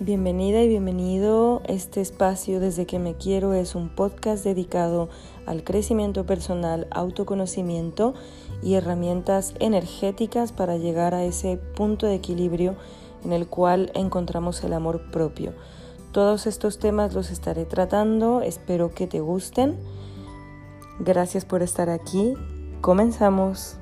Bienvenida y bienvenido. Este espacio desde que me quiero es un podcast dedicado al crecimiento personal, autoconocimiento y herramientas energéticas para llegar a ese punto de equilibrio en el cual encontramos el amor propio. Todos estos temas los estaré tratando, espero que te gusten. Gracias por estar aquí. Comenzamos.